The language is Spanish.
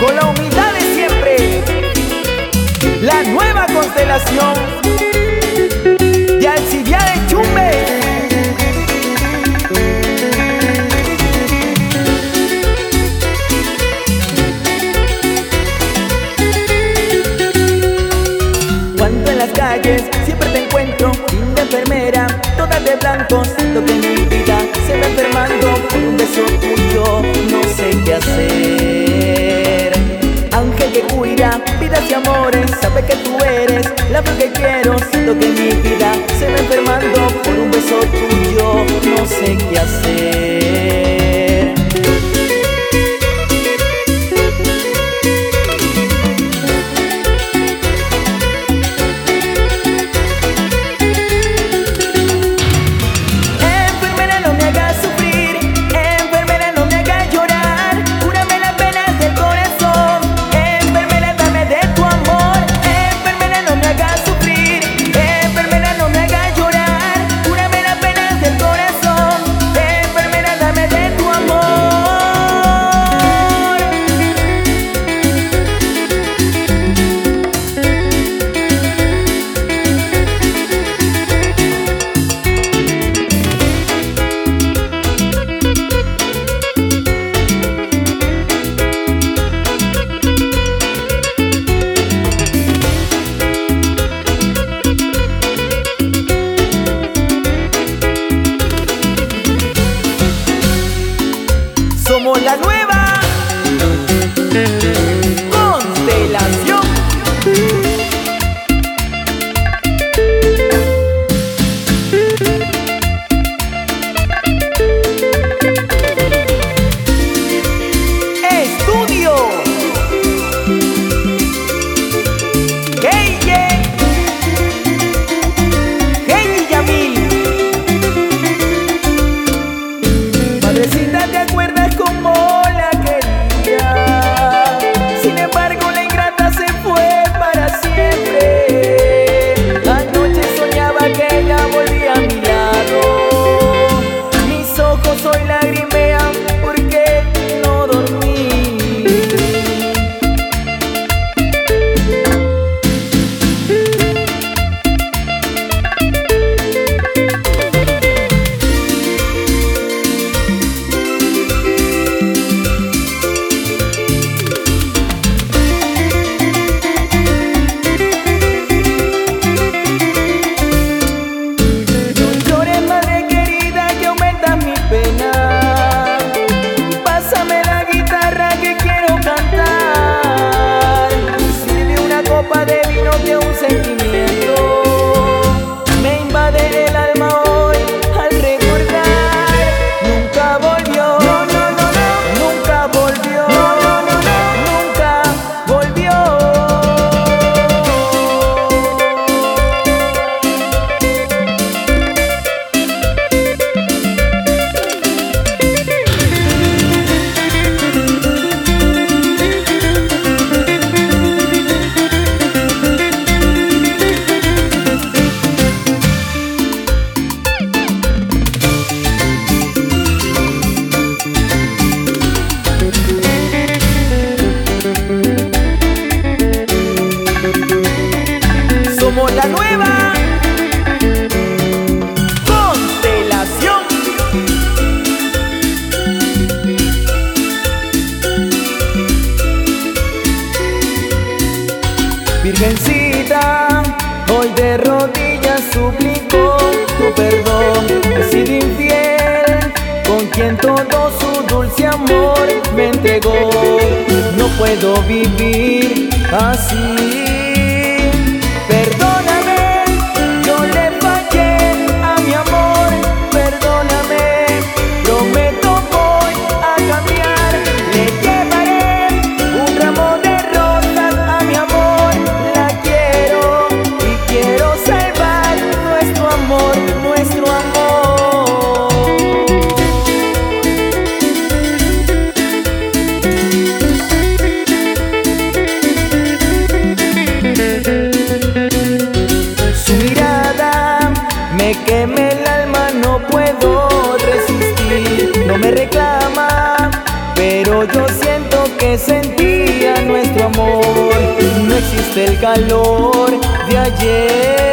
con la humildad de siempre. La nueva constelación de Alcidia de Chumbe. Cuando en las calles siempre te encuentro, linda enfermera, toda de blancos, lo que me invita, siempre enfermando, con un beso como la nueva. soy la suplicó tu perdón. He sido infiel con quien todo su dulce amor me entregó. No puedo vivir así. Me queme el alma, no puedo resistir. No me reclama, pero yo siento que sentía nuestro amor. No existe el calor de ayer.